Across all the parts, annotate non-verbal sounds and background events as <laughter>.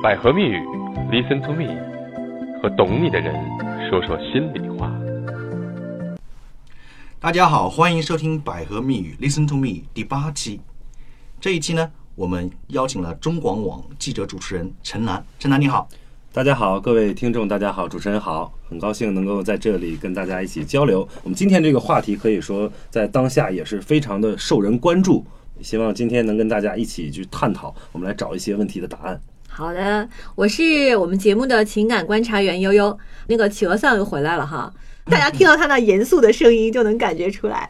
百合蜜语，Listen to me，和懂你的人说说心里话。大家好，欢迎收听《百合蜜语 Listen to Me》第八期。这一期呢，我们邀请了中广网记者主持人陈楠。陈楠你好，大家好，各位听众，大家好，主持人好，很高兴能够在这里跟大家一起交流。我们今天这个话题可以说在当下也是非常的受人关注，希望今天能跟大家一起去探讨，我们来找一些问题的答案。好的，我是我们节目的情感观察员悠悠。那个企鹅桑又回来了哈，<laughs> 大家听到他那严肃的声音就能感觉出来。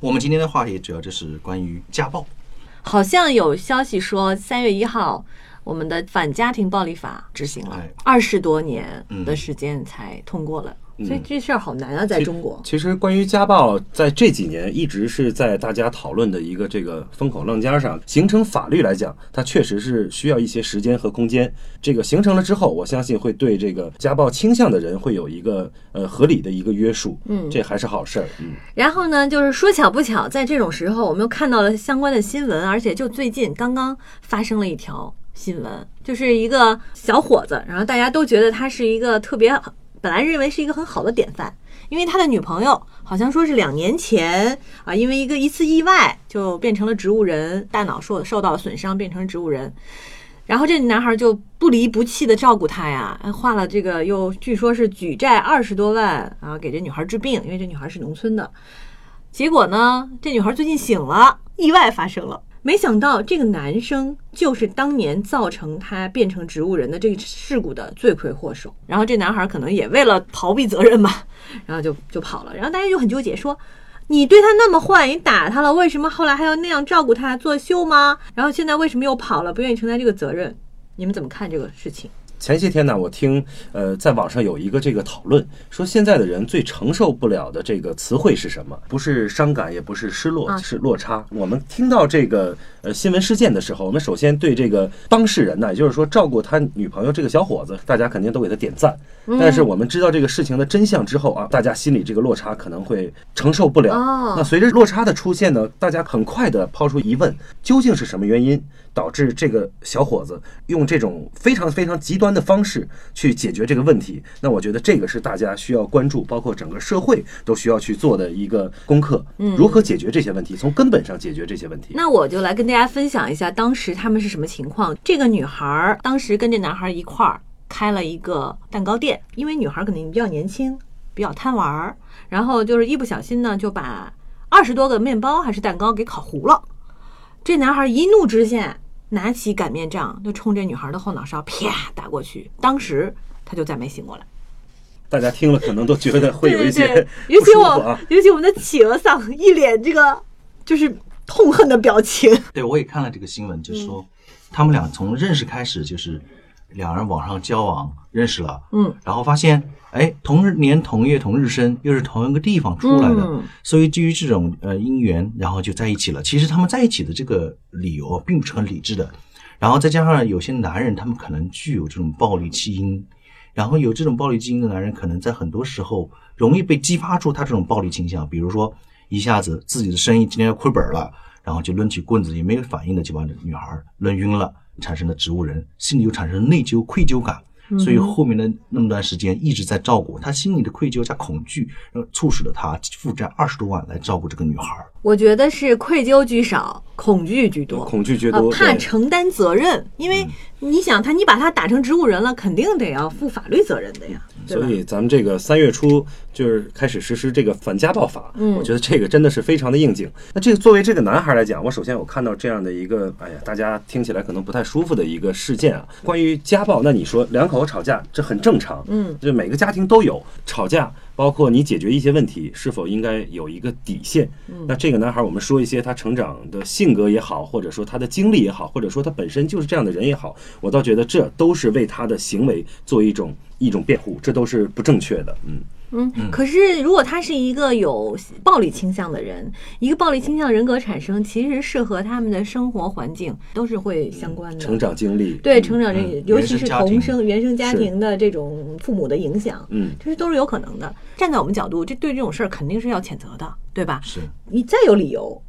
我们今天的话题主要就是关于家暴。好像有消息说，三月一号我们的反家庭暴力法执行了哎，二十多年的时间才通过了，所以这事儿好难啊，在中国。其实关于家暴，在这几年一直是在大家讨论的一个这个风口浪尖上。形成法律来讲，它确实是需要一些时间和空间。这个形成了之后，我相信会对这个家暴倾向的人会有一个呃合理的一个约束。嗯这还是好事儿。嗯，然后呢，就是说巧不巧，在这种时候，我们又看到了相关的新闻，而且就最近刚刚发生了一条新闻，就是一个小伙子，然后大家都觉得他是一个特别，本来认为是一个很好的典范，因为他的女朋友好像说是两年前啊，因为一个一次意外就变成了植物人，大脑受受到了损伤，变成植物人。然后这男孩就不离不弃的照顾她呀，还花了这个又据说是举债二十多万啊，给这女孩治病，因为这女孩是农村的。结果呢，这女孩最近醒了，意外发生了。没想到这个男生就是当年造成他变成植物人的这个事故的罪魁祸首。然后这男孩可能也为了逃避责任吧，然后就就跑了。然后大家就很纠结，说你对他那么坏，你打他了，为什么后来还要那样照顾他作秀吗？然后现在为什么又跑了，不愿意承担这个责任？你们怎么看这个事情？前些天呢，我听呃，在网上有一个这个讨论，说现在的人最承受不了的这个词汇是什么？不是伤感，也不是失落，啊是落差。我们听到这个呃新闻事件的时候，我们首先对这个当事人呢，也就是说照顾他女朋友这个小伙子，大家肯定都给他点赞。但是我们知道这个事情的真相之后啊，大家心里这个落差可能会承受不了。哦那随着落差的出现呢，大家很快的抛出疑问：究竟是什么原因导致这个小伙子用这种非常非常极端的方式去解决这个问题？那我觉得这个是大家需要关注，包括整个社会都需要去做的一个功课。嗯如何解决这些问题？从根本上解决这些问题。那我就来跟大家分享一下当时他们是什么情况。这个女孩儿当时跟这男孩儿一块儿开了一个蛋糕店，因为女孩儿可能比较年轻，比较贪玩儿，然后就是一不小心呢就把二十多个面包还是蛋糕给烤糊了。这男孩儿一怒之下拿起擀面杖就冲这女孩儿的后脑勺啪打过去，当时她就再没醒过来。大家听了可能都觉得会有一些对对对，尤其我尤其我们的企鹅嗓一脸这个就是痛恨的表情。对，我也看了这个新闻，就是说、他们俩从认识开始就是两人网上交往认识了，嗯，然后发现哎同日年同月同日生，又是同一个地方出来的，嗯所以基于这种呃姻缘，然后就在一起了。其实他们在一起的这个理由并不是很理智的，然后再加上有些男人他们可能具有这种暴力基因。然后有这种暴力基因的男人，可能在很多时候容易被激发出他这种暴力倾向，比如说一下子自己的生意今天要亏本了，然后就抡起棍子也没有反应的就把这女孩抡晕了，产生了植物人，心里又产生内疚、愧疚感，所以后面的那么段时间一直在照顾他心里的愧疚加恐惧，然后促使了他负债二十多万来照顾这个女孩。我觉得是愧疚居少，恐惧居多。恐惧居多，呃怕承担责任，因为你想他，你把他打成植物人了，肯定得要负法律责任的呀，所？以咱们这个三月初就是开始实施这个反家暴法，嗯我觉得这个真的是非常的应景。那这个作为这个男孩来讲，我首先我看到这样的一个，哎呀，大家听起来可能不太舒服的一个事件啊。关于家暴，那你说两口子吵架，这很正常，嗯，这每个家庭都有吵架。包括你解决一些问题，是否应该有一个底线？那这个男孩，我们说一些他成长的性格也好，或者说他的经历也好，或者说他本身就是这样的人也好，我倒觉得这都是为他的行为做一种一种辩护，这都是不正确的。嗯，嗯，可是如果他是一个有暴力倾向的人，一个暴力倾向人格产生，其实是和他们的生活环境都是会相关的。成长经历，对成长经历尤其是同生原生家庭的这种父母的影响，嗯，其实都是有可能的。站在我们角度，这对这种事儿肯定是要谴责的，对吧？是。你再有理由，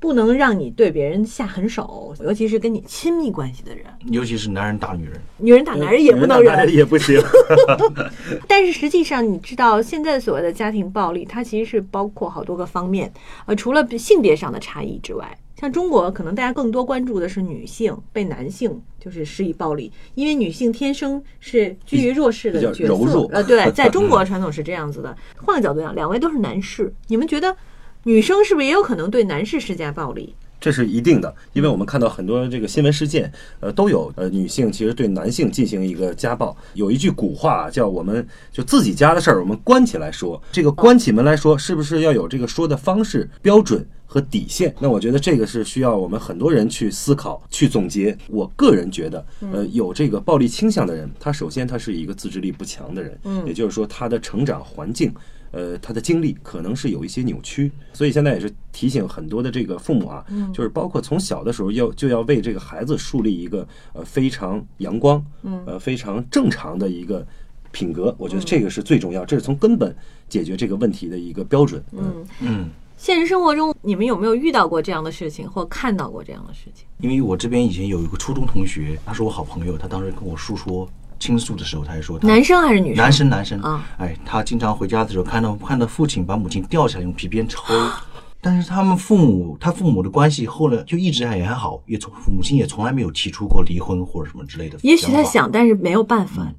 不能让你对别人下狠手，尤其是跟你亲密关系的人。尤其是男人打女人，女人打男人也不能男人忍，也不行。<laughs> <laughs> 但是实际上，你知道现在所谓的家庭暴力，它其实是包括好多个方面。呃，除了性别上的差异之外，像中国可能大家更多关注的是女性被男性就是施以暴力，因为女性天生是居于弱势的角色柔弱。呃，对，在中国 <laughs> 传统是这样子的。换个角度讲，两位都是男士，你们觉得女生是不是也有可能对男士施加暴力？这是一定的，因为我们看到很多这个新闻事件，呃，都有呃女性其实对男性进行一个家暴。有一句古话啊叫“我们就自己家的事儿，我们关起来说”。这个关起门来说，是不是要有这个说的方式、标准和底线？那我觉得这个是需要我们很多人去思考、去总结。我个人觉得，呃，有这个暴力倾向的人，他首先他是一个自制力不强的人，嗯也就是说他的成长环境。呃，他的经历可能是有一些扭曲，所以现在也是提醒很多的这个父母啊，就是包括从小的时候要就要为这个孩子树立一个呃非常阳光，嗯。呃非常正常的一个品格，我觉得这个是最重要，这是从根本解决这个问题的一个标准。嗯，嗯，现实生活中，你们有没有遇到过这样的事情，或看到过这样的事情？因为我这边以前有一个初中同学，他是我好朋友，他当时跟我诉说倾诉的时候，他还说他男生还是女生？男生男生啊，哎，他经常回家的时候看到看到父亲把母亲吊起来用皮鞭抽，<gasps> 但是他们父母他父母的关系后来就一直还很好，也从母亲也从来没有提出过离婚或者什么之类的。也许他。想，但是没有办法。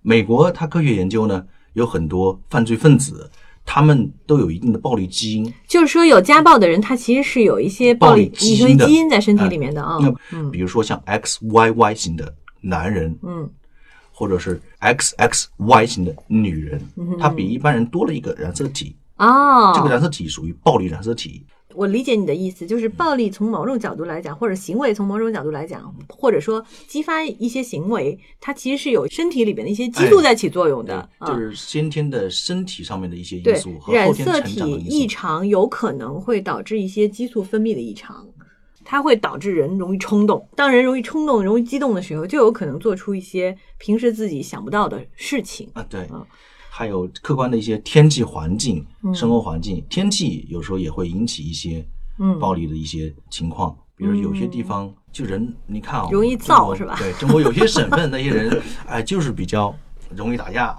美国他科学研究呢，有很多犯罪分子，他们都有一定的暴力基因，就是说，有家暴的人，他其实是有一些暴力基因的基因在身体里面的啊。那比如说像 XYY 型的男人，嗯，或者是 XXY 型的女人，她比一般人多了一个染色体。哦，这个染色体属于暴力染色体。我理解你的意思，就是暴力从某种角度来讲，或者行为从某种角度来讲，或者说激发一些行为，它其实是有身体里边的一些激素在起作用的，啊就是先天的身体上面的一些因素和染后天色成长的体异。常有可能会导致一些激素分泌的异常，它会导致人容易冲动。当人容易冲动、容易激动的时候，就有可能做出一些平时自己想不到的事情。啊，对嗯，还有客观的一些天气环境、嗯生活环境，天气有时候也会引起一些嗯暴力的一些情况。比如有些地方就人，你看啊，容易中国躁是吧对，中国有些省份那些人，哎，就是比较容易打架；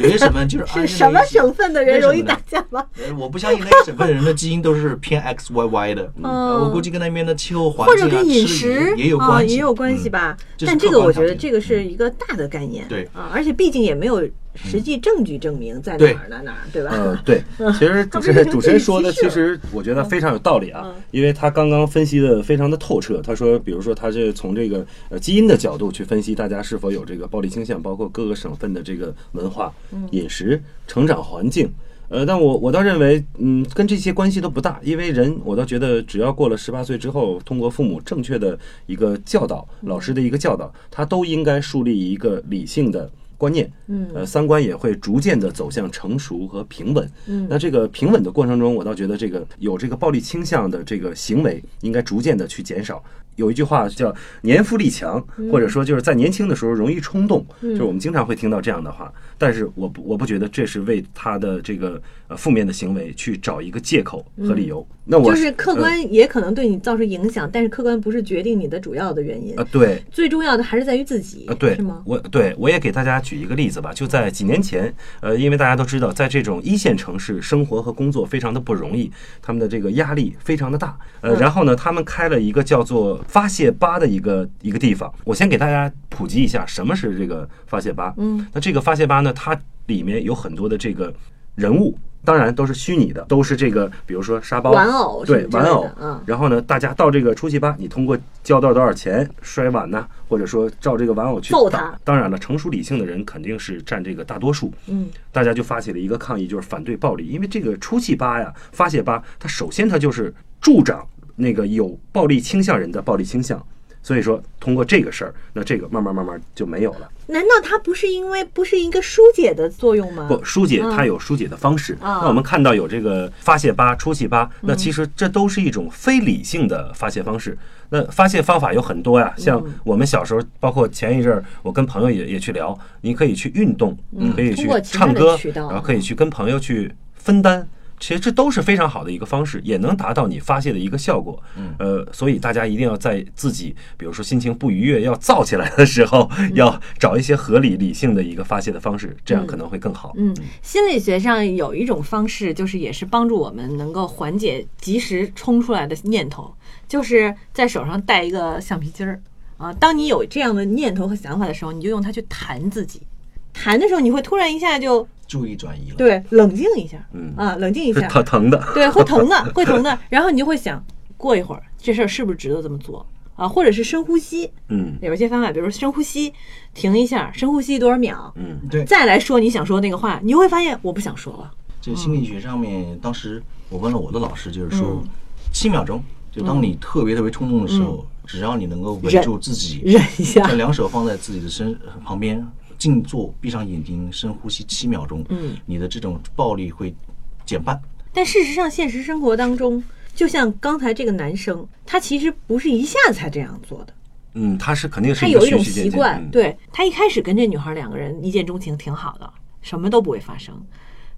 有些省份就是哎 <laughs> 是什么省份的人容易打架？吗？呃我不相信那个省份人的基因都是偏 X Y Y 的，我估计跟那边的气候环境啊、或者跟饮食也有啊关系，也有关系嗯吧。但这个我觉得这个是一个大的概念，对。啊，而且毕竟也没有实际证据证明在哪儿呢哪儿，对吧？呃，对，<laughs> 其实主持人主持人说的，其实我觉得非常有道理啊嗯，因为他刚刚分析的非常的透彻。他说，比如说他是从这个呃基因的角度去分析大家是否有这个暴力倾向，包括各个省份的这个文化、饮食、成长环境。呃，但我我倒认为，嗯，跟这些关系都不大，因为人，我倒觉得，只要过了十八岁之后，通过父母正确的一个教导，老师的一个教导，他都应该树立一个理性的观念，嗯呃，三观也会逐渐的走向成熟和平稳。嗯那这个平稳的过程中，我倒觉得这个有这个暴力倾向的这个行为，应该逐渐的去减少。有一句话叫“年富力强”，或者说就是在年轻的时候容易冲动，就是我们经常会听到这样的话。但是我不我不觉得这是为他的这个呃负面的行为去找一个借口和理由。那我就是客呃观也可能对你造成影响，但是客观不是决定你的主要的原因啊，对，最重要的还是在于自己，啊，对是吗？我对我也给大家举一个例子吧，就在几年前，呃，因为大家都知道，在这种一线城市生活和工作非常的不容易，他们的这个压力非常的大，呃，嗯然后呢，他们开了一个叫做发泄吧的一个一个地方。我先给大家普及一下什么是这个发泄吧。嗯，那这个发泄吧呢，它里面有很多的这个人物。当然都是虚拟的，都是这个，比如说沙包、玩偶对玩偶，嗯然后呢，大家到这个出气吧，你通过交到多少钱摔碗呐，或者说照这个玩偶去打揍他当然了，成熟理性的人肯定是占这个大多数。嗯，大家就发起了一个抗议，就是反对暴力，因为这个出气吧呀、发泄吧，它首先它就是助长那个有暴力倾向人的暴力倾向。所以说，通过这个事儿，那这个慢慢慢慢就没有了。难道它不是因为不是一个疏解的作用吗？不，疏解嗯它有疏解的方式。啊那我们看到有这个发泄吧、出气吧，嗯那其实这都是一种非理性的发泄方式。那发泄方法有很多呀，像嗯我们小时候，包括前一阵儿，我跟朋友也也去聊，你可以去运动，可以去唱歌然后可以去跟朋友去分担。其实这都是非常好的一个方式，也能达到你发泄的一个效果。嗯呃，所以大家一定要在自己，比如说心情不愉悦要燥起来的时候，要找一些合理理性的一个发泄的方式，这样可能会更好。嗯，心理学上有一种方式，就是也是帮助我们能够缓解及时冲出来的念头，就是在手上戴一个橡皮筋儿啊。当你有这样的念头和想法的时候，你就用它去弹自己。弹的时候，你会突然一下就注意转移了。对冷静一下，嗯。啊，冷静一下，<laughs> 疼疼的，对，会疼的，会疼的。然后你就会想，过一会儿这事儿是不是值得这么做？啊？或者是深呼吸，嗯。有一些方法，比如说深呼吸，停一下，深呼吸多少秒，嗯。对，再来说你想说的那个话，你会发现我不想说了。这心理学上面，当时我问了我的老师，就是说嗯。七秒钟，就当你特别特别冲动的时候，只要你能够稳住自己，忍一下将两手放在自己的身旁边，静坐，闭上眼睛，深呼吸七秒钟，嗯，你的这种暴力会减半。但事实上，现实生活当中，就像刚才这个男生，他其实不是一下子才这样做的，嗯，他是肯定是他有一种习惯。嗯对他一开始跟这女孩两个人一见钟情挺好的，什么都不会发生。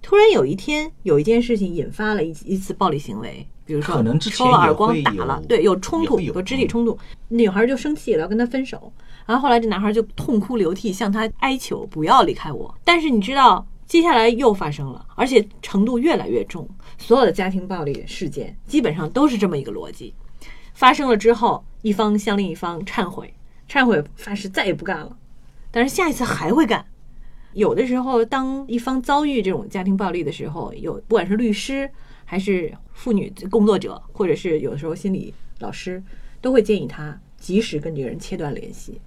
突然有一天，有一件事情引发了一一次暴力行为，比如说可能抽了耳光打了，对，有冲突，有肢体冲突，女孩就生气了，要跟他分手。然后后来这男孩就痛哭流涕，向他哀求不要离开我。但是你知道，接下来又发生了，而且程度越来越重。所有的家庭暴力事件基本上都是这么一个逻辑：发生了之后，一方向另一方忏悔，忏悔发誓再也不干了，但是下一次还会干。有的时候，当一方遭遇这种家庭暴力的时候，有不管是律师还是妇女工作者，或者是有的时候心理老师，都会建议他及时跟这个人切断联系。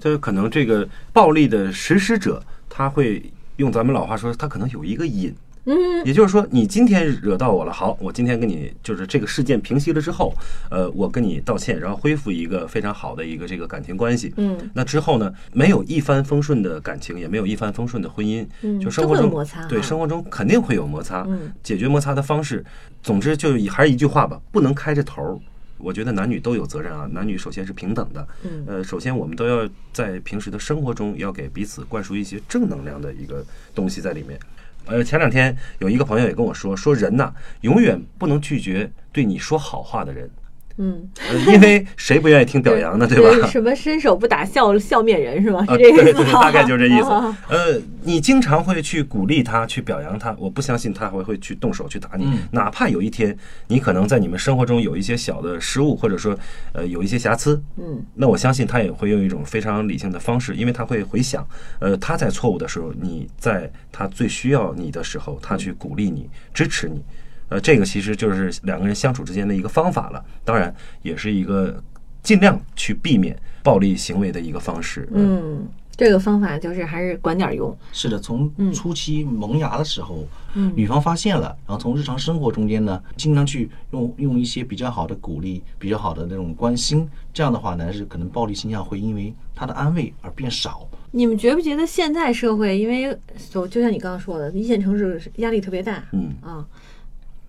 就是可能这个暴力的实施者，他会用咱们老话说，他可能有一个瘾。嗯，也就是说，你今天惹到我了，好，我今天跟你就是这个事件平息了之后，呃，我跟你道歉，然后恢复一个非常好的一个这个感情关系。嗯，那之后呢，没有一帆风顺的感情，也没有一帆风顺的婚姻，嗯就生活中对生活中肯定会有摩擦。嗯解决摩擦的方式，总之就还是一句话吧，不能开着头儿。我觉得男女都有责任啊，男女首先是平等的。嗯呃，首先我们都要在平时的生活中要给彼此灌输一些正能量的一个东西在里面。呃，前两天有一个朋友也跟我说，说人呐，永远不能拒绝对你说好话的人，嗯，呃因为谁不愿意听表扬呢，<laughs> 对吧？什么伸手不打笑笑面人是吗？啊，是这个意思对对对，大概就是这意思啊。呃，你经常会去鼓励他，去表扬他，我不相信他会会去动手去打你。嗯哪怕有一天你可能在你们生活中有一些小的失误，或者说呃有一些瑕疵，嗯那我相信他也会用一种非常理性的方式，因为他会回想，呃，他在错误的时候，你在他最需要你的时候，他去鼓励你、支持你，呃，这个其实就是两个人相处之间的一个方法了，当然也是一个尽量去避免暴力行为的一个方式。嗯，这个方法就是还是管点用。是的，从嗯初期萌芽的时候，嗯女方发现了，然后从日常生活中间呢，尽量去用用一些比较好的鼓励、比较好的那种关心，这样的话呢，是可能暴力倾向会因为他的安慰而变少。你们觉不觉得现在社会，因为就就像你刚刚说的，一线城市压力特别大，嗯啊，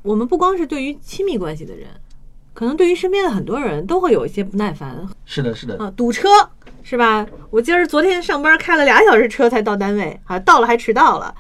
我们不光是对于亲密关系的人，可能对于身边的很多人都会有一些不耐烦是的，是的，啊，堵车是吧？我今儿昨天上班开了俩小时车才到单位，啊，到了还迟到了。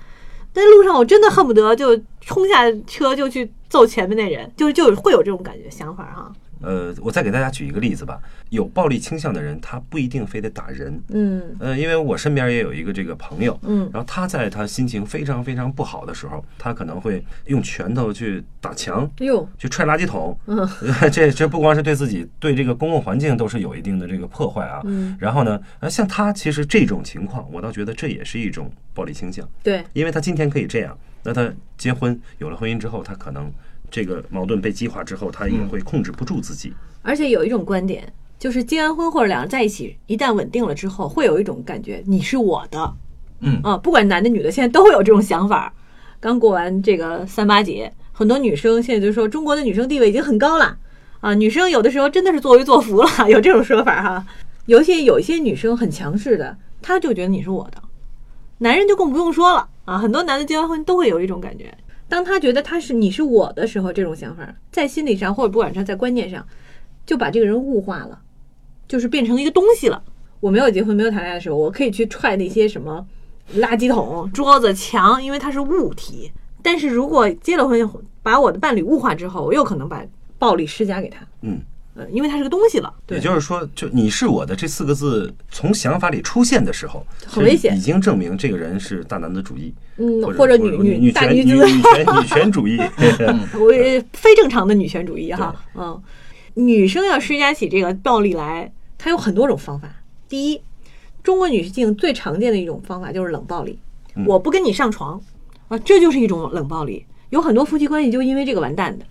在路上我真的恨不得就冲下车就去揍前面那人，就就会有这种感觉想法哈。呃，我再给大家举一个例子吧。有暴力倾向的人，他不一定非得打人。嗯呃，因为我身边也有一个这个朋友，嗯然后他在他心情非常非常不好的时候，他可能会用拳头去打墙，哎呦，去踹垃圾桶。嗯这这不光是对自己，对这个公共环境都是有一定的这个破坏啊。嗯，然后呢，呃，像他其实这种情况，我倒觉得这也是一种暴力倾向，对，因为他今天可以这样，那他结婚有了婚姻之后，他可能这个矛盾被激化之后，他也会控制不住自己。而且有一种观点，就是结完婚或者两人在一起，一旦稳定了之后，会有一种感觉，你是我的，嗯啊，不管男的女的，现在都会有这种想法。刚过完这个三八节，很多女生现在就说中国的女生地位已经很高了啊，女生有的时候真的是作威作福了，<laughs> 有这种说法哈。有些有一些女生很强势的，她就觉得你是我的，男人就更不用说了啊。很多男的结完婚都会有一种感觉，当他觉得他是你是我的时候，这种想法在心理上或者不管是在观念上，就把这个人物化了，就是变成一个东西了。我没有结婚没有谈恋爱的时候，我可以去踹那些什么垃圾桶、桌子、墙，因为它是物体。但是如果结了婚，把我的伴侣物化之后，我又可能把暴力施加给他，嗯，呃，因为它是个东西了。对也，就是说，就你是我的这四个字从想法里出现的时候，很危险已经证明这个人是大男子主义，嗯，或者女女女女女子，女权女权主义。<laughs> 我非正常的女权主义哈，嗯，女生要施加起这个暴力来，它有很多种方法。第一，中国女性最常见的一种方法就是冷暴力，嗯我不跟你上床啊，这就是一种冷暴力。有很多夫妻关系就因为这个完蛋的。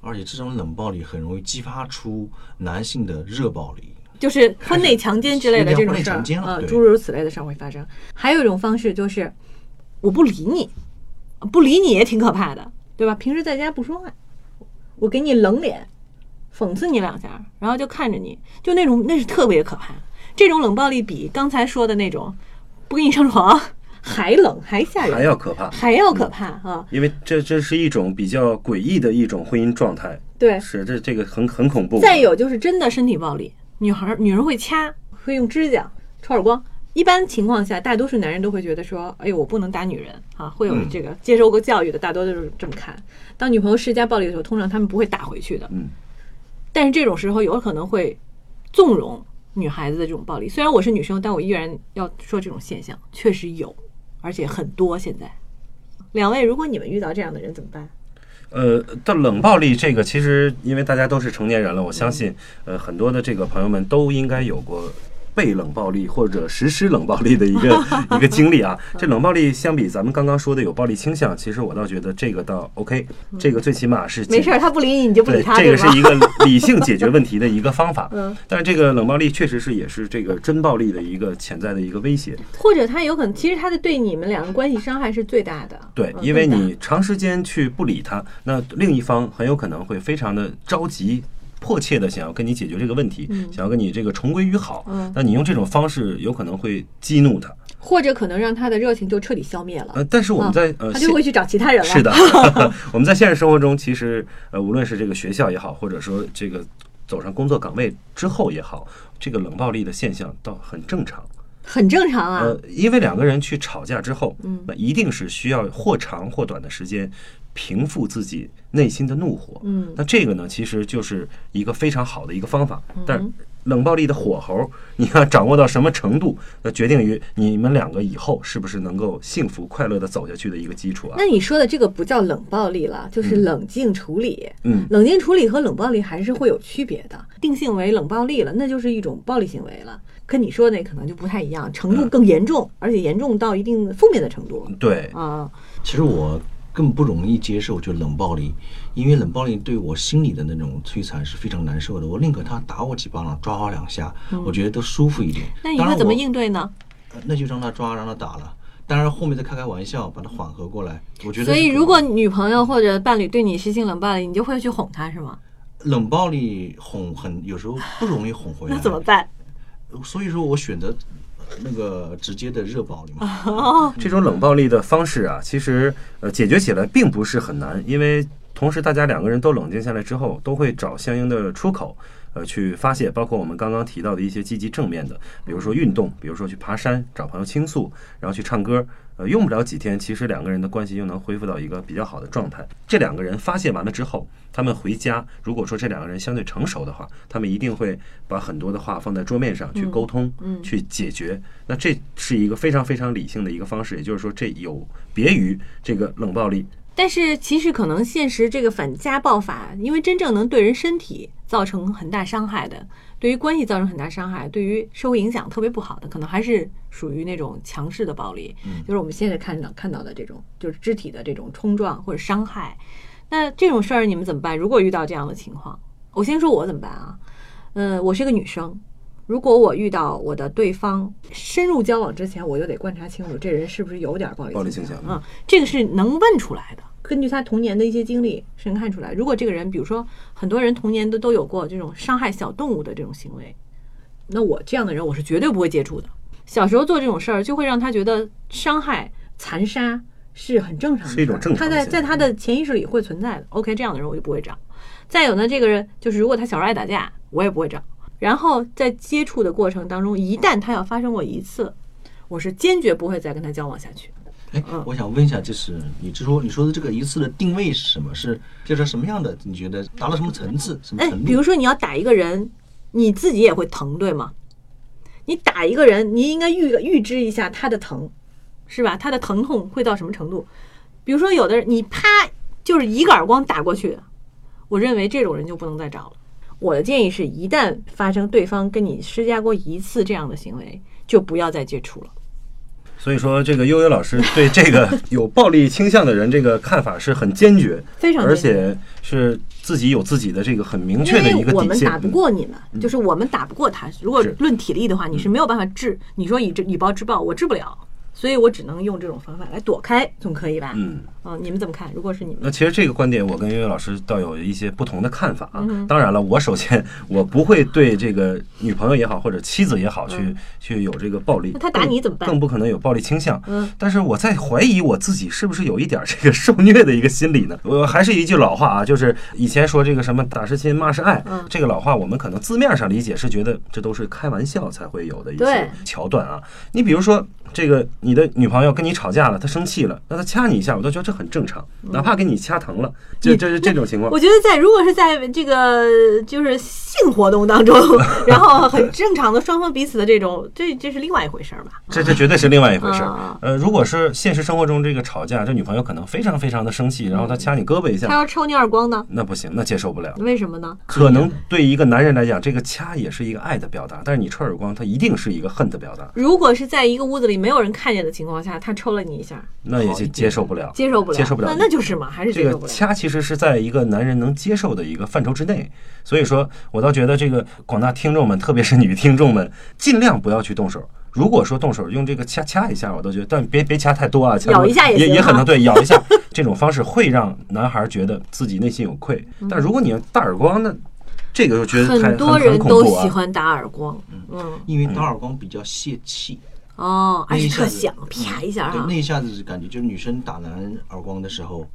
而且这种冷暴力很容易激发出男性的热暴力。就是婚内强奸之类的 <laughs> 这种事儿呃，诸如此类的事儿会发生。还有一种方式就是，我不理你，不理你也挺可怕的，对吧？平时在家不说话，我给你冷脸，讽刺你两下，然后就看着你，就那种那是特别可怕。这种冷暴力比刚才说的那种不跟你上床还冷还吓人，还要可怕，还要可怕啊！因为这这是一种比较诡异的一种婚姻状态，对，是这这个很很恐怖。再有就是真的身体暴力，女孩儿女人会掐，会用指甲、抽耳光。一般情况下，大多数男人都会觉得说：“哎呦，我不能打女人啊！”会有嗯这个接受过教育的，大多都是这么看。当女朋友施加暴力的时候，通常他们不会打回去的。嗯，但是这种时候有可能会纵容女孩子的这种暴力。虽然我是女生，但我依然要说这种现象确实有，而且很多。现在，两位，如果你们遇到这样的人怎么办？呃，的冷暴力这个，其实因为大家都是成年人了，我相信，呃，很多的这个朋友们都应该有过被冷暴力或者实施冷暴力的一个 <laughs> 一个经历啊。这冷暴力相比咱们刚刚说的有暴力倾向，其实我倒觉得这个倒 OK，这个最起码是没事儿，他不理你，你就不理对，他，这个是一个理性解决问题的一个方法。<laughs> 嗯，但是这个冷暴力确实是也是这个真暴力的一个潜在的一个威胁。或者他有可能，其实他的对你们两个关系伤害是最大的。对，嗯因为你长时间去不理他，那另一方很有可能会非常的着急。迫切的想要跟你解决这个问题，嗯。想要跟你这个重归于好，嗯。那你用这种方式有可能会激怒他，或者可能让他的热情就彻底消灭了，呃，但是我们在、呃他就会去找其他人了。是的，我们在现实生活中，其实呃，无论是这个学校也好，或者说这个走上工作岗位之后也好，这个冷暴力的现象倒很正常。很正常啊。呃，因为两个人去吵架之后，嗯。那一定是需要或长或短的时间平复自己内心的怒火。嗯那这个呢，其实就是一个非常好的一个方法。嗯但冷暴力的火候，你要掌握到什么程度，那决定于你们两个以后是不是能够幸福快乐的走下去的一个基础啊那。你说的这个不叫冷暴力了，就是冷静处理。嗯，冷静处理和冷暴力还是会有区别的，定性为冷暴力了，那就是一种暴力行为了，跟你说的那可能就不太一样，程度更严重，而且严重到一定负面的程度对，啊。其实我更不容易接受就冷暴力，因为冷暴力对我心里的那种摧残是非常难受的。我宁可他打我几巴掌，抓我两下，我觉得都舒服一点。那你会怎么应对呢？呃那就让他抓，让他打了。当然后面再开开玩笑，把他缓和过来。我觉得所以，如果女朋友或者伴侣对你实行冷暴力，你就会去哄他，是吗？冷暴力哄很有时候不容易哄回来，<laughs> 那怎么？办？所以说我选择呃那个直接的热暴力嘛。哦，这种冷暴力的方式啊，其实呃解决起来并不是很难，因为同时大家两个人都冷静下来之后，都会找相应的出口。呃，去发泄，包括我们刚刚提到的一些积极正面的，比如说运动，比如说去爬山，找朋友倾诉，然后去唱歌。呃，用不了几天，其实两个人的关系又能恢复到一个比较好的状态。这两个人发泄完了之后，他们回家，如果说这两个人相对成熟的话，他们一定会把很多的话放在桌面上去沟通，嗯去解决。那这是一个非常非常理性的一个方式，也就是说，这有别于这个冷暴力。但是其实可能现实这个反家暴法，因为真正能对人身体造成很大伤害的，对于关系造成很大伤害，对于社会影响特别不好的，可能还是属于那种强势的暴力，就是我们现在看到看到的这种，就是肢体的这种冲撞或者伤害。那这种事儿你们怎么办？如果遇到这样的情况，我先说我怎么办啊？嗯，我是个女生，如果我遇到我的对方深入交往之前，我就得观察清楚这人是不是有点暴力暴力倾向啊、这个是能问出来的。根据他童年的一些经历是能看出来。如果这个人，比如说很多人童年都都有过这种伤害小动物的这种行为，那我这样的人我是绝对不会接触的。小时候做这种事儿，就会让他觉得伤害、残杀是很正常的，是一种正常他在在他的潜意识里会存在的。OK，这样的人我就不会找。再有呢，这个人就是如果他小时候爱打架，我也不会找。然后在接触的过程当中，一旦他要发生过一次，我是坚决不会再跟他交往下去。哎，我想问一下，就是你就说你说的这个一次的定位是什么？是就是什么样的？你觉得达到什么层次、什么哎程，度？比如说你要打一个人，你自己也会疼，对吗？你打一个人，你应该预预知一下他的疼，是吧？他的疼痛会到什么程度？比如说有的人，你啪就是一个耳光打过去，我认为这种人就不能再找了。我的建议是，一旦发生对方跟你施加过一次这样的行为，就不要再接触了。所以说，这个悠悠老师对这个 <laughs> 有暴力倾向的人，这个看法是很坚决，非常而且是自己有自己的这个很明确的一个底线。为我们打不过你们，就是我们打不过他。如果论体力的话，你是没有办法治。你说以这以暴制暴，我治不了，所以我只能用这种方法来躲开，总可以吧？嗯，嗯，你们怎么看？如果是你们，那其实这个观点，我跟悠悠老师倒有一些不同的看法啊。嗯当然了，我首先我不会对这个女朋友也好，或者妻子也好，去、去有这个暴力。嗯那他打你怎么办更不可能有暴力倾向。嗯，但是我在怀疑我自己是不是有一点这个受虐的一个心理呢？我还是一句老话啊，就是以前说这个什么打是亲，骂是爱，嗯这个老话我们可能字面上理解是觉得这都是开玩笑才会有的一些桥段啊。你比如说。这个你的女朋友跟你吵架了，她生气了，那她掐你一下，我都觉得这很正常，哪怕给你掐疼了，这这是这种情况我。觉得在如果是在这个就是性活动当中，<laughs> 然后很正常的双方彼此的这种，这这是另外一回事儿吧？这这绝对是另外一回事儿啊。呃，如果是现实生活中这个吵架，这女朋友可能非常非常的生气，然后她掐你胳膊一下，她要抽你耳光呢？那不行，那接受不了。为什么呢？可能对一个男人来讲，这个掐也是一个爱的表达，但是你抽耳光，它一定是一个恨的表达，如果是在一个屋子里没有人看见的情况下，他抽了你一下，那也就接受不了。接受不了，接受不了。那那就是嘛，还是这个接受不了。掐其实是在一个男人能接受的一个范畴之内，所以说我倒觉得这个广大听众们，特别是女听众们，<laughs> 尽量不要去动手。如果说动手用这个掐掐一下，我都觉得，但别别掐太多啊，掐一下也也行哈也很能对，<laughs> 咬一下。这种方式会让男孩觉得自己内心有愧。但如果你大耳光，那这个我觉得还很多人都喜欢打耳光，嗯，因为打耳光比较泄气，哦，而且那一下子特响，啪一下对，啊那，一下子感觉就是女生打男人耳光的时候，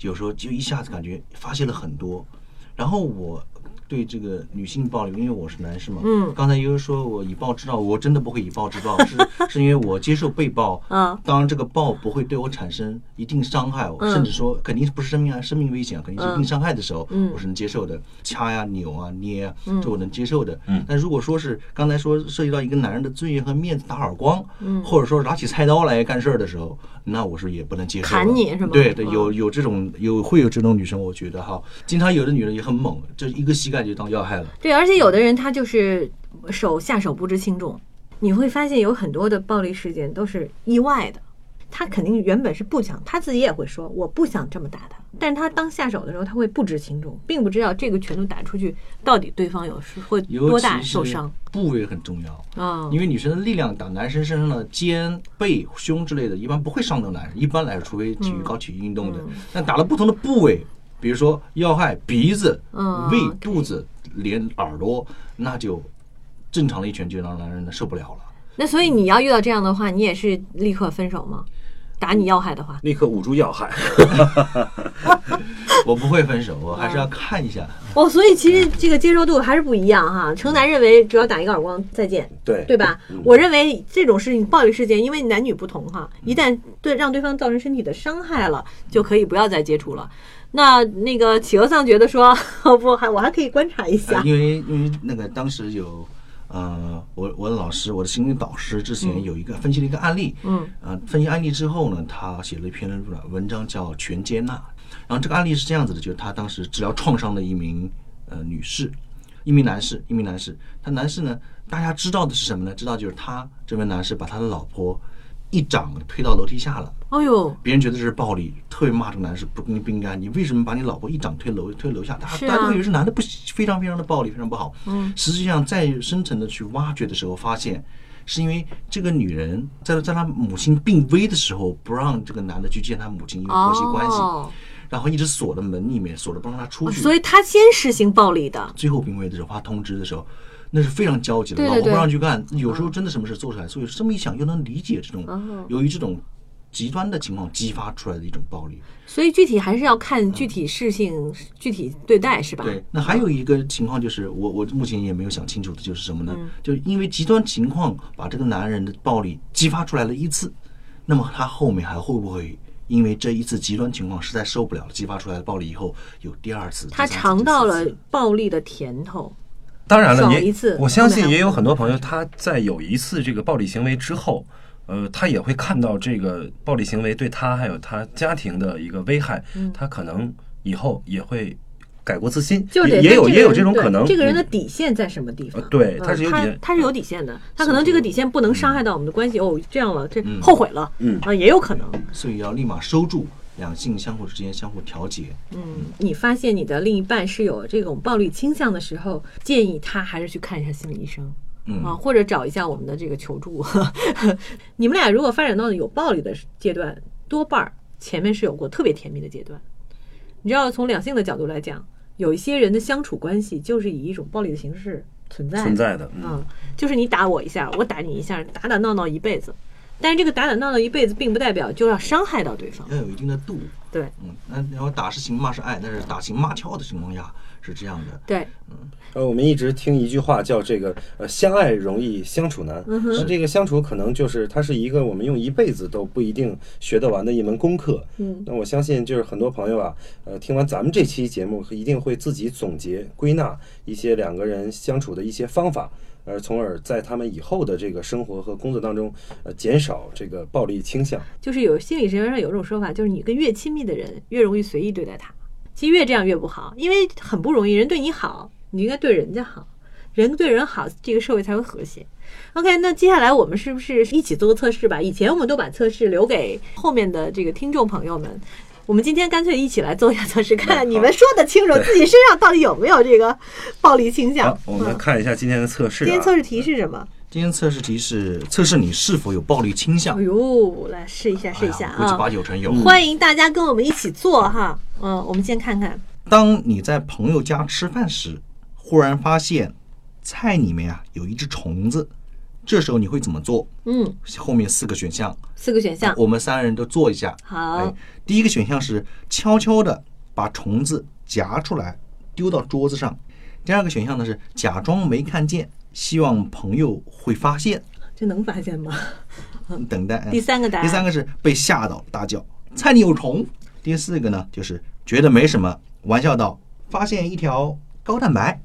有时候就一下子感觉发泄了很多。然后我对这个女性暴力，因为我是男士嘛，嗯。刚才悠悠说我以暴制暴，我真的不会以暴制暴，是 <laughs> 是因为我接受被暴，嗯。当然这个暴不会对我产生一定伤害，嗯。甚至说肯定不是生命啊生命危险，肯定是一定伤害的时候，嗯。我是能接受的，掐呀、扭啊、捏啊，嗯。这我能接受的。嗯。但如果说是刚才说涉及到一个男人的尊严和面子打耳光，嗯。或者说拿起菜刀来干事儿的时候，那我是也不能接受的。砍你是吗对对，嗯有有这种有会有这种女生，我觉得哈，经常有的女人也很猛，就一个膝盖就当要害了。对，而且有的人他就是手下手不知轻重，你会发现有很多的暴力事件都是意外的。他肯定原本是不想，他自己也会说我不想这么打他，但是他当下手的时候，他会不知轻重，并不知道这个拳头打出去到底对方有是会尤多大受伤部位很重要。啊。因为女生的力量打男生身上的肩、背、胸之类的，一般不会伤到男人。一般来说，除非体育高体育运动的，嗯但打了不同的部位，比如说要害、鼻子、嗯胃、肚子、脸、耳朵，那就正常的一拳就让男人受不了了。那所以你要遇到这样的话，你也是立刻分手吗？打你要害的话，立刻捂住要害。<laughs> 我不会分手，我还是要看一下。哦，所以其实这个接受度还是不一样哈。城南认为只要打一个耳光再见，对对吧？我认为这种事情暴力事件，因为男女不同哈，一旦对让对方造成身体的伤害了，就可以不要再接触了。那那个企鹅丧觉得说，哦 <laughs> 不，还我还可以观察一下呃，因为因为那个当时有，呃，我我的老师，我的心理导师之前有一个分析了一个案例，嗯，呃，分析案例之后呢，他写了一篇文章叫《全接纳》，然后这个案例是这样子的，就是他当时治疗创伤的一名呃女士，一名男士，一名男士，他男士呢，大家知道的是什么呢？知道就是他这位男士把他的老婆一掌推到楼梯下了。哎呦，别人觉得这是暴力，特别骂这个男士不应不应该，你为什么把你老婆一掌推楼推楼下？大是啊家大家都以为是男的不非常非常的暴力，非常不好。嗯，实际上再深层的去挖掘的时候，发现是因为这个女人在在她母亲病危的时候，不让这个男的去见她母亲，因为婆媳关系，哦，然后一直锁在门里面，锁着不让他出去。所以他先实行暴力的，最后病危的时候发通知的时候，那是非常焦急的，对对老婆不让去干，有时候真的什么事做出来，所以这么一想又能理解这种哦由于这种极端的情况激发出来的一种暴力。所以具体还是要看具体事情、具体对待，是吧？对，那还有一个情况就是，我我目前也没有想清楚的，就是什么呢？嗯就因为极端情况把这个男人的暴力激发出来了一次，那么他后面还会不会因为这一次极端情况实在受不了了，激发出来的暴力以后有第二次？他尝到了暴力的甜头。当然了，也我相信也有很多朋友，他在有一次这个暴力行为之后，呃，他也会看到这个暴力行为对他还有他家庭的一个危害，嗯他可能以后也会改过自新，就得也也有也有这种可能。这个人的嗯底线在什么地方呃？对嗯他是有底线他是有底线的。他可能这个底线不能伤害到我们的关系。哦，这样了，这嗯后悔了，嗯啊，也有可能。所以要立马收住，两性相互之间相互调节。嗯，你发现你的另一半是有这种暴力倾向的时候，建议他还是去看一下心理医生。嗯啊，或者找一下我们的这个求助。<laughs> 你们俩如果发展到有暴力的阶段，多半儿前面是有过特别甜蜜的阶段。你知道，从两性的角度来讲，有一些人的相处关系就是以一种暴力的形式存在的存在的，嗯嗯，就是你打我一下，我打你一下，打打闹闹一辈子。但是这个打打闹闹一辈子，并不代表就要伤害到对方。要有一定的度。对嗯，那然后打是情，骂是爱，但是打情骂俏的情况下是这样的。对，嗯呃，我们一直听一句话叫这个呃，相爱容易相处难。嗯哼那这个相处可能就是它是一个我们用一辈子都不一定学得完的一门功课。嗯那我相信就是很多朋友啊，呃，听完咱们这期节目，一定会自己总结归纳一些两个人相处的一些方法。而从而在他们以后的这个生活和工作当中，呃，减少这个暴力倾向。就是有心理学上有一种说法，就是你跟越亲密的人，越容易随意对待他。其实越这样越不好，因为很不容易，人对你好，你应该对人家好，人对人好，这个社会才会和谐。OK，那接下来我们是不是一起做个测试吧？以前我们都把测试留给后面的这个听众朋友们，我们今天干脆一起来做一下测试，看看你们说的清楚自己身上到底有没有这个暴力倾向好。，我们来看一下今天的测试、啊。今天测试题是什么？今天测试题是测试你是否有暴力倾向哎。呦，来试一下，试一下啊！估计八九成有。欢迎大家跟我们一起做哈。嗯，我们先看看，当你在朋友家吃饭时，忽然发现菜里面啊有一只虫子，这时候你会怎么做？嗯，后面四个选项，四个选项。我们三个人都做一下。好哎，第一个选项是悄悄的把虫子夹出来丢到桌子上，第二个选项呢是假装没看见，希望朋友会发现，这能发现吗？等待。哎第三个答案第三个是被吓到大叫菜里有虫。第四个呢就是觉得没什么，玩笑道发现一条高蛋白。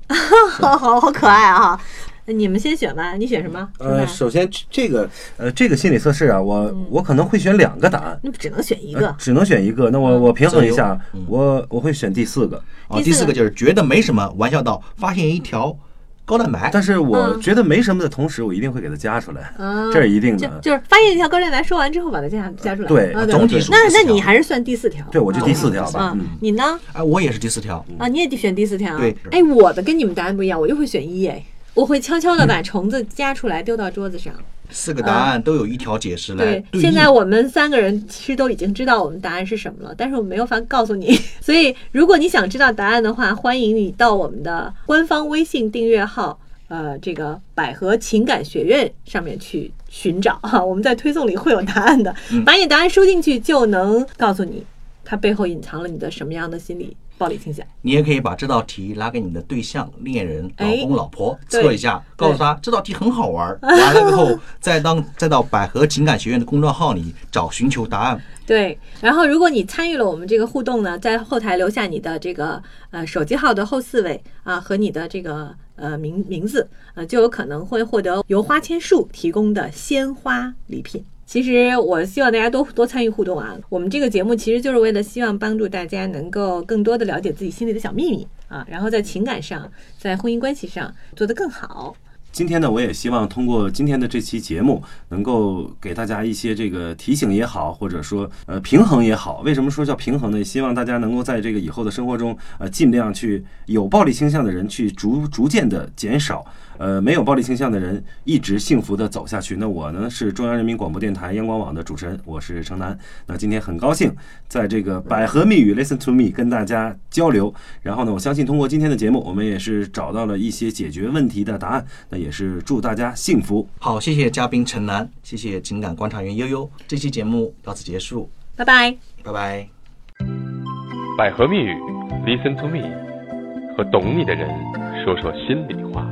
好 <laughs> 好好可爱啊！那你们先选吧，你选什么？呃，首先这个呃这个心理测试啊，我、我可能会选两个答案。那只能选一呃个。只能选一个。那我我平衡一下我我会选第四个。哦，第四个就是觉得没什么，玩笑到发现一条高蛋白。但是我嗯觉得没什么的同时，我一定会给它加出来，啊这是一定的。就是发现一条高蛋白，说完之后把它加加出来。对啊总体数那那你还是算第四条。对，我就第四条吧啊。嗯，，你呢？哎，我也是第四条。啊，你也得选第四条。对哎，我的跟你们答案不一样，我就会选一。哎，我会悄悄的把虫子夹出来丢到桌子上。四个答案都有一条解释来对，对。现在我们三个人其实都已经知道我们答案是什么了，但是我没有法告诉你。<laughs> 所以，如果你想知道答案的话，欢迎你到我们的官方微信订阅号，呃，这个百合情感学院上面去寻找哈。我们在推送里会有答案的，把你答案输进去，就能告诉你它背后隐藏了你的什么样的心理暴力倾向。你也可以把这道题拿给你的对象、恋人、老哎公、老婆测一下，告诉他这道题很好玩儿。完了之后，再当再到百合情感学院的公众号里找寻求答案。<laughs> 对，然后如果你参与了我们这个互动呢，在后台留下你的这个呃手机号的后四位啊和你的这个呃名名字，呃就有可能会获得由花千树提供的鲜花礼品。其实我希望大家多多参与互动啊！我们这个节目其实就是为了希望帮助大家能够更多的了解自己心里的小秘密啊，然后在情感上、在婚姻关系上做得更好。今天呢，我也希望通过今天的这期节目，能够给大家一些这个提醒也好，或者说呃平衡也好。为什么说叫平衡呢？希望大家能够在这个以后的生活中，呃，尽量去有暴力倾向的人去逐逐渐的减少，呃，没有暴力倾向的人一直幸福的走下去。那我呢是中央人民广播电台央广网的主持人，我是程楠。那今天很高兴在这个百合蜜语 Listen to Me 跟大家交流。然后呢，我相信通过今天的节目，我们也是找到了一些解决问题的答案。那也是祝大家幸福。好，谢谢嘉宾陈楠，谢谢情感观察员悠悠。这期节目到此结束，拜拜。拜拜。百合蜜语，Listen to me，和懂你的人说说心里话。